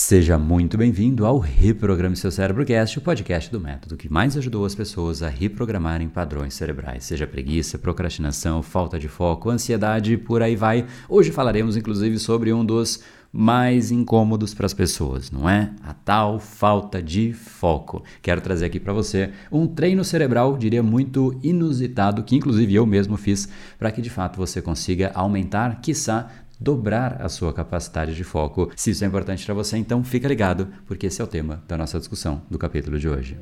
Seja muito bem-vindo ao Reprograme Seu Cérebro Cast, o podcast do método que mais ajudou as pessoas a reprogramarem padrões cerebrais, seja preguiça, procrastinação, falta de foco, ansiedade, por aí vai. Hoje falaremos inclusive sobre um dos mais incômodos para as pessoas, não é? A tal falta de foco. Quero trazer aqui para você um treino cerebral, diria muito inusitado, que inclusive eu mesmo fiz, para que de fato você consiga aumentar, quiçá, dobrar a sua capacidade de foco. Se isso é importante para você, então fica ligado, porque esse é o tema da nossa discussão do capítulo de hoje.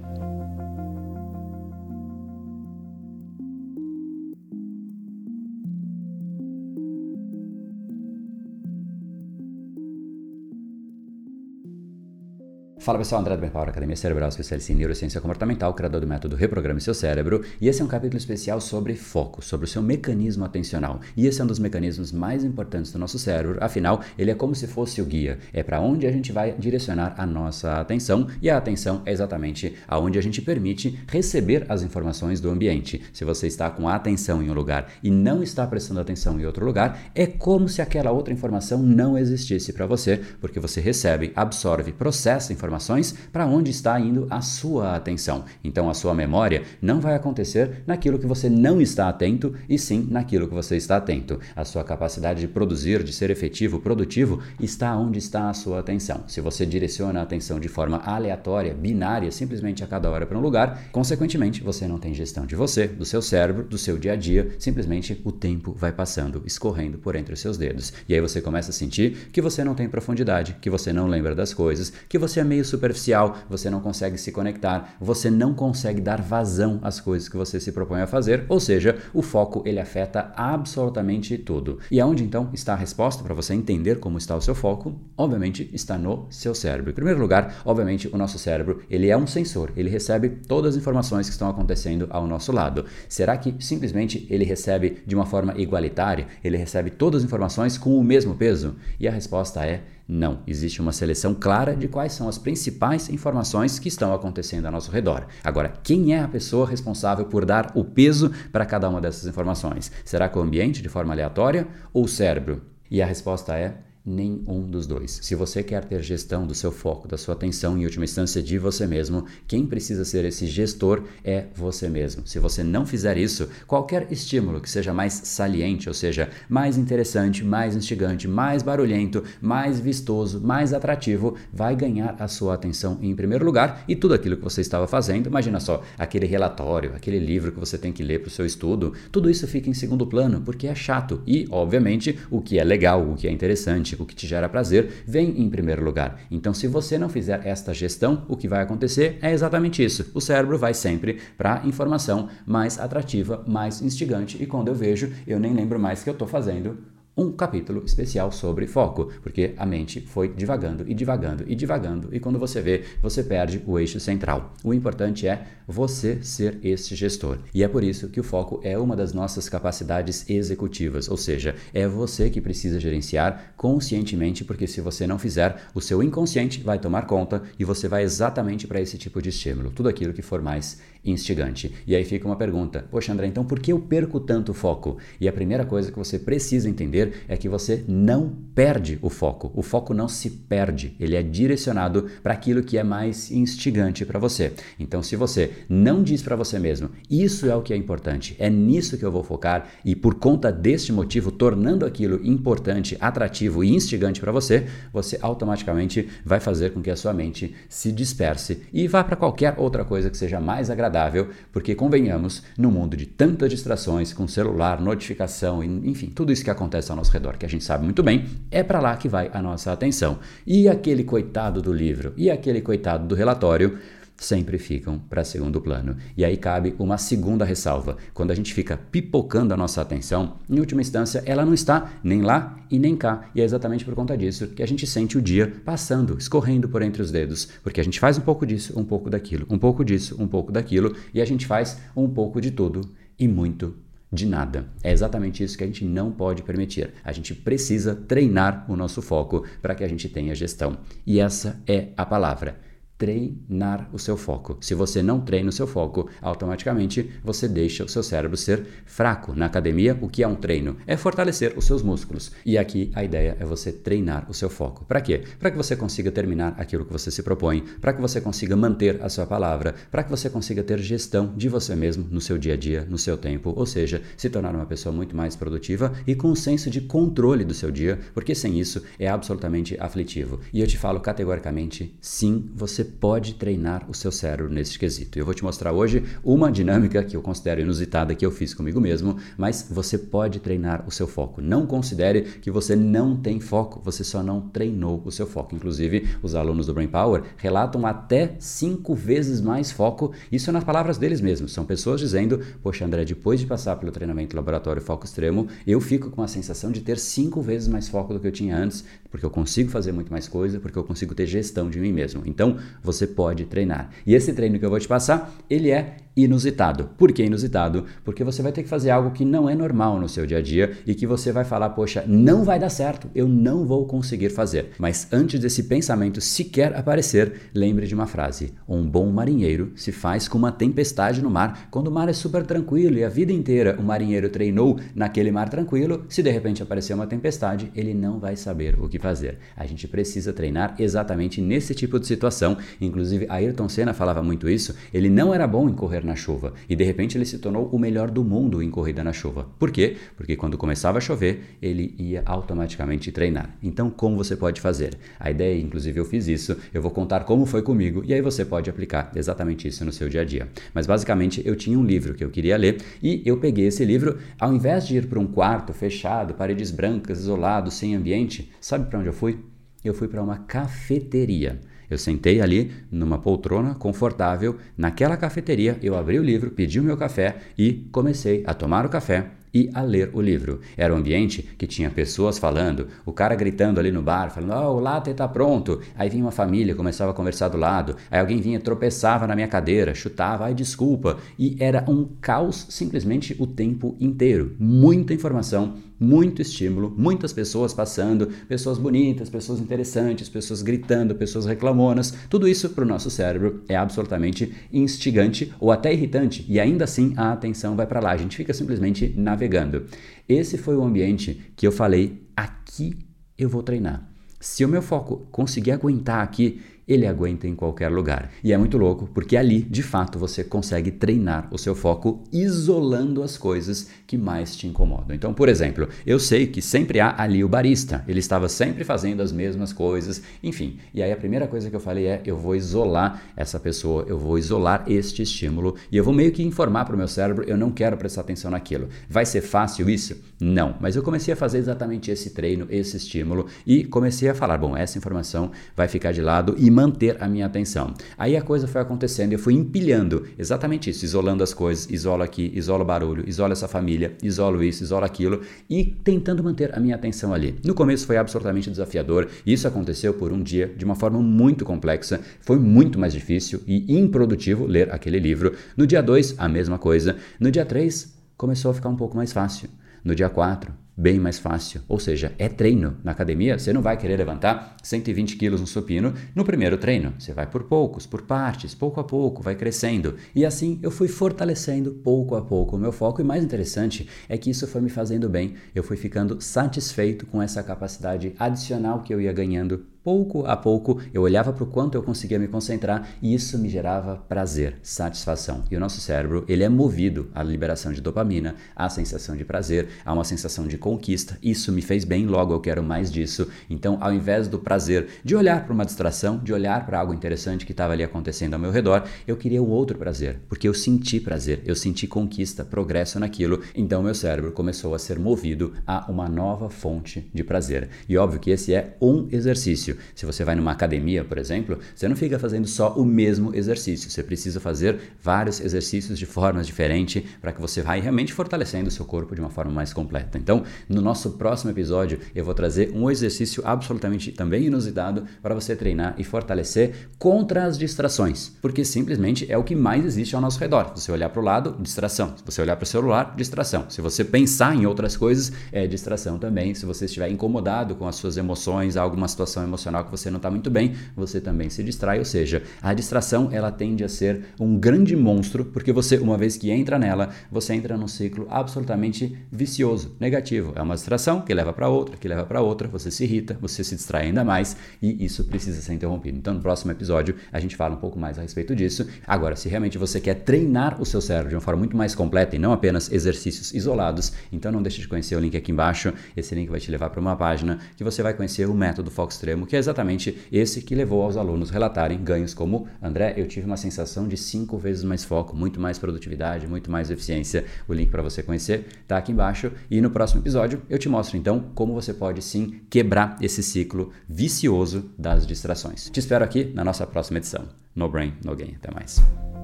Fala pessoal, André do Power Academia Cerebral, especialista em neurociência comportamental, criador do método Reprograme Seu Cérebro, e esse é um capítulo especial sobre foco, sobre o seu mecanismo atencional. E esse é um dos mecanismos mais importantes do nosso cérebro, afinal, ele é como se fosse o guia, é para onde a gente vai direcionar a nossa atenção, e a atenção é exatamente aonde a gente permite receber as informações do ambiente. Se você está com a atenção em um lugar e não está prestando atenção em outro lugar, é como se aquela outra informação não existisse para você, porque você recebe, absorve, processa informações informações para onde está indo a sua atenção. Então a sua memória não vai acontecer naquilo que você não está atento e sim naquilo que você está atento. A sua capacidade de produzir, de ser efetivo, produtivo, está onde está a sua atenção. Se você direciona a atenção de forma aleatória, binária, simplesmente a cada hora para um lugar, consequentemente você não tem gestão de você, do seu cérebro, do seu dia a dia, simplesmente o tempo vai passando, escorrendo por entre os seus dedos. E aí você começa a sentir que você não tem profundidade, que você não lembra das coisas, que você é meio superficial, você não consegue se conectar, você não consegue dar vazão às coisas que você se propõe a fazer, ou seja, o foco ele afeta absolutamente tudo. E aonde então está a resposta para você entender como está o seu foco? Obviamente está no seu cérebro. Em primeiro lugar, obviamente o nosso cérebro, ele é um sensor, ele recebe todas as informações que estão acontecendo ao nosso lado. Será que simplesmente ele recebe de uma forma igualitária? Ele recebe todas as informações com o mesmo peso? E a resposta é não, existe uma seleção clara de quais são as principais informações que estão acontecendo ao nosso redor. Agora, quem é a pessoa responsável por dar o peso para cada uma dessas informações? Será que o ambiente de forma aleatória ou o cérebro? E a resposta é nenhum dos dois. Se você quer ter gestão do seu foco, da sua atenção, em última instância de você mesmo, quem precisa ser esse gestor é você mesmo. Se você não fizer isso, qualquer estímulo que seja mais saliente, ou seja, mais interessante, mais instigante, mais barulhento, mais vistoso, mais atrativo, vai ganhar a sua atenção em primeiro lugar e tudo aquilo que você estava fazendo, imagina só, aquele relatório, aquele livro que você tem que ler para o seu estudo, tudo isso fica em segundo plano porque é chato e, obviamente, o que é legal, o que é interessante, o que te gera prazer, vem em primeiro lugar. Então, se você não fizer esta gestão, o que vai acontecer é exatamente isso. O cérebro vai sempre para informação mais atrativa, mais instigante, e quando eu vejo, eu nem lembro mais que eu estou fazendo um capítulo especial sobre foco, porque a mente foi divagando e divagando e divagando, e quando você vê, você perde o eixo central. O importante é você ser esse gestor. E é por isso que o foco é uma das nossas capacidades executivas, ou seja, é você que precisa gerenciar conscientemente, porque se você não fizer, o seu inconsciente vai tomar conta e você vai exatamente para esse tipo de estímulo, tudo aquilo que for mais instigante. E aí fica uma pergunta: Poxa, André, então por que eu perco tanto foco? E a primeira coisa que você precisa entender é que você não perde o foco. O foco não se perde, ele é direcionado para aquilo que é mais instigante para você. Então, se você não diz para você mesmo, isso é o que é importante, é nisso que eu vou focar, e por conta deste motivo, tornando aquilo importante, atrativo e instigante para você, você automaticamente vai fazer com que a sua mente se disperse e vá para qualquer outra coisa que seja mais agradável agradável, porque convenhamos, no mundo de tantas distrações, com celular, notificação, enfim, tudo isso que acontece ao nosso redor, que a gente sabe muito bem, é para lá que vai a nossa atenção. E aquele coitado do livro, e aquele coitado do relatório, sempre ficam para segundo plano. E aí cabe uma segunda ressalva. Quando a gente fica pipocando a nossa atenção, em última instância, ela não está nem lá e nem cá. E é exatamente por conta disso que a gente sente o dia passando, escorrendo por entre os dedos, porque a gente faz um pouco disso, um pouco daquilo, um pouco disso, um pouco daquilo, e a gente faz um pouco de tudo e muito de nada. É exatamente isso que a gente não pode permitir. A gente precisa treinar o nosso foco para que a gente tenha gestão. E essa é a palavra treinar o seu foco. Se você não treina o seu foco, automaticamente você deixa o seu cérebro ser fraco. Na academia, o que é um treino? É fortalecer os seus músculos. E aqui a ideia é você treinar o seu foco. Para quê? Para que você consiga terminar aquilo que você se propõe, para que você consiga manter a sua palavra, para que você consiga ter gestão de você mesmo no seu dia a dia, no seu tempo, ou seja, se tornar uma pessoa muito mais produtiva e com um senso de controle do seu dia, porque sem isso é absolutamente aflitivo. E eu te falo categoricamente, sim, você pode treinar o seu cérebro nesse quesito. Eu vou te mostrar hoje uma dinâmica que eu considero inusitada que eu fiz comigo mesmo, mas você pode treinar o seu foco. Não considere que você não tem foco, você só não treinou o seu foco. Inclusive, os alunos do Brain Power relatam até cinco vezes mais foco. Isso é nas palavras deles mesmos. São pessoas dizendo: Poxa, André, depois de passar pelo treinamento laboratório foco extremo, eu fico com a sensação de ter cinco vezes mais foco do que eu tinha antes, porque eu consigo fazer muito mais coisa, porque eu consigo ter gestão de mim mesmo. Então, você pode treinar. E esse treino que eu vou te passar, ele é inusitado. Por que inusitado? Porque você vai ter que fazer algo que não é normal no seu dia a dia e que você vai falar, poxa, não vai dar certo, eu não vou conseguir fazer. Mas antes desse pensamento sequer aparecer, lembre de uma frase: um bom marinheiro se faz com uma tempestade no mar. Quando o mar é super tranquilo e a vida inteira o marinheiro treinou naquele mar tranquilo, se de repente aparecer uma tempestade, ele não vai saber o que fazer. A gente precisa treinar exatamente nesse tipo de situação. Inclusive, Ayrton Senna falava muito isso. Ele não era bom em correr na chuva e de repente ele se tornou o melhor do mundo em corrida na chuva. Por quê? Porque quando começava a chover, ele ia automaticamente treinar. Então, como você pode fazer? A ideia, inclusive eu fiz isso, eu vou contar como foi comigo e aí você pode aplicar exatamente isso no seu dia a dia. Mas basicamente eu tinha um livro que eu queria ler e eu peguei esse livro, ao invés de ir para um quarto fechado, paredes brancas, isolado, sem ambiente, sabe para onde eu fui? Eu fui para uma cafeteria. Eu sentei ali numa poltrona confortável naquela cafeteria, eu abri o livro, pedi o meu café e comecei a tomar o café e a ler o livro. Era um ambiente que tinha pessoas falando, o cara gritando ali no bar, falando: "Oh, o latte está pronto". Aí vinha uma família, começava a conversar do lado. Aí alguém vinha, tropeçava na minha cadeira, chutava, ai desculpa, e era um caos simplesmente o tempo inteiro. Muita informação, muito estímulo, muitas pessoas passando, pessoas bonitas, pessoas interessantes, pessoas gritando, pessoas reclamonas. Tudo isso para o nosso cérebro é absolutamente instigante ou até irritante, e ainda assim a atenção vai para lá. A gente fica simplesmente navegando. Esse foi o ambiente que eu falei: aqui eu vou treinar. Se o meu foco conseguir aguentar aqui, ele aguenta em qualquer lugar. E é muito louco, porque ali, de fato, você consegue treinar o seu foco isolando as coisas que mais te incomodam. Então, por exemplo, eu sei que sempre há ali o barista, ele estava sempre fazendo as mesmas coisas, enfim. E aí a primeira coisa que eu falei é: eu vou isolar essa pessoa, eu vou isolar este estímulo e eu vou meio que informar para o meu cérebro: eu não quero prestar atenção naquilo. Vai ser fácil isso? Não. Mas eu comecei a fazer exatamente esse treino, esse estímulo e comecei a falar: bom, essa informação vai ficar de lado e manter a minha atenção. Aí a coisa foi acontecendo, eu fui empilhando exatamente isso, isolando as coisas, isola aqui, isola o barulho, isola essa família, isolo isso, isola aquilo e tentando manter a minha atenção ali. No começo foi absolutamente desafiador, isso aconteceu por um dia de uma forma muito complexa, foi muito mais difícil e improdutivo ler aquele livro. No dia 2, a mesma coisa. No dia 3, começou a ficar um pouco mais fácil. No dia 4, bem mais fácil. Ou seja, é treino. Na academia, você não vai querer levantar 120 quilos no supino no primeiro treino. Você vai por poucos, por partes, pouco a pouco, vai crescendo. E assim eu fui fortalecendo pouco a pouco o meu foco. E mais interessante é que isso foi me fazendo bem. Eu fui ficando satisfeito com essa capacidade adicional que eu ia ganhando pouco a pouco eu olhava para o quanto eu conseguia me concentrar e isso me gerava prazer, satisfação. E o nosso cérebro, ele é movido à liberação de dopamina, à sensação de prazer, a uma sensação de conquista. Isso me fez bem, logo eu quero mais disso. Então, ao invés do prazer de olhar para uma distração, de olhar para algo interessante que estava ali acontecendo ao meu redor, eu queria o outro prazer, porque eu senti prazer, eu senti conquista, progresso naquilo. Então, meu cérebro começou a ser movido a uma nova fonte de prazer. E óbvio que esse é um exercício. Se você vai numa academia, por exemplo, você não fica fazendo só o mesmo exercício. Você precisa fazer vários exercícios de formas diferentes para que você vá realmente fortalecendo o seu corpo de uma forma mais completa. Então, no nosso próximo episódio, eu vou trazer um exercício absolutamente também inusitado para você treinar e fortalecer contra as distrações, porque simplesmente é o que mais existe ao nosso redor. Se você olhar para o lado, distração. Se você olhar para o celular, distração. Se você pensar em outras coisas, é distração também. Se você estiver incomodado com as suas emoções, alguma situação emocional emocional que você não está muito bem, você também se distrai, ou seja, a distração ela tende a ser um grande monstro, porque você, uma vez que entra nela, você entra num ciclo absolutamente vicioso, negativo. É uma distração que leva para outra, que leva para outra, você se irrita, você se distrai ainda mais e isso precisa ser interrompido. Então, no próximo episódio, a gente fala um pouco mais a respeito disso. Agora, se realmente você quer treinar o seu cérebro de uma forma muito mais completa e não apenas exercícios isolados, então não deixe de conhecer o link aqui embaixo. Esse link vai te levar para uma página que você vai conhecer o método foco extremo, é exatamente esse que levou aos alunos relatarem ganhos como André, eu tive uma sensação de cinco vezes mais foco, muito mais produtividade, muito mais eficiência. O link para você conhecer está aqui embaixo. E no próximo episódio eu te mostro então como você pode sim quebrar esse ciclo vicioso das distrações. Te espero aqui na nossa próxima edição. No Brain, No Gain. Até mais.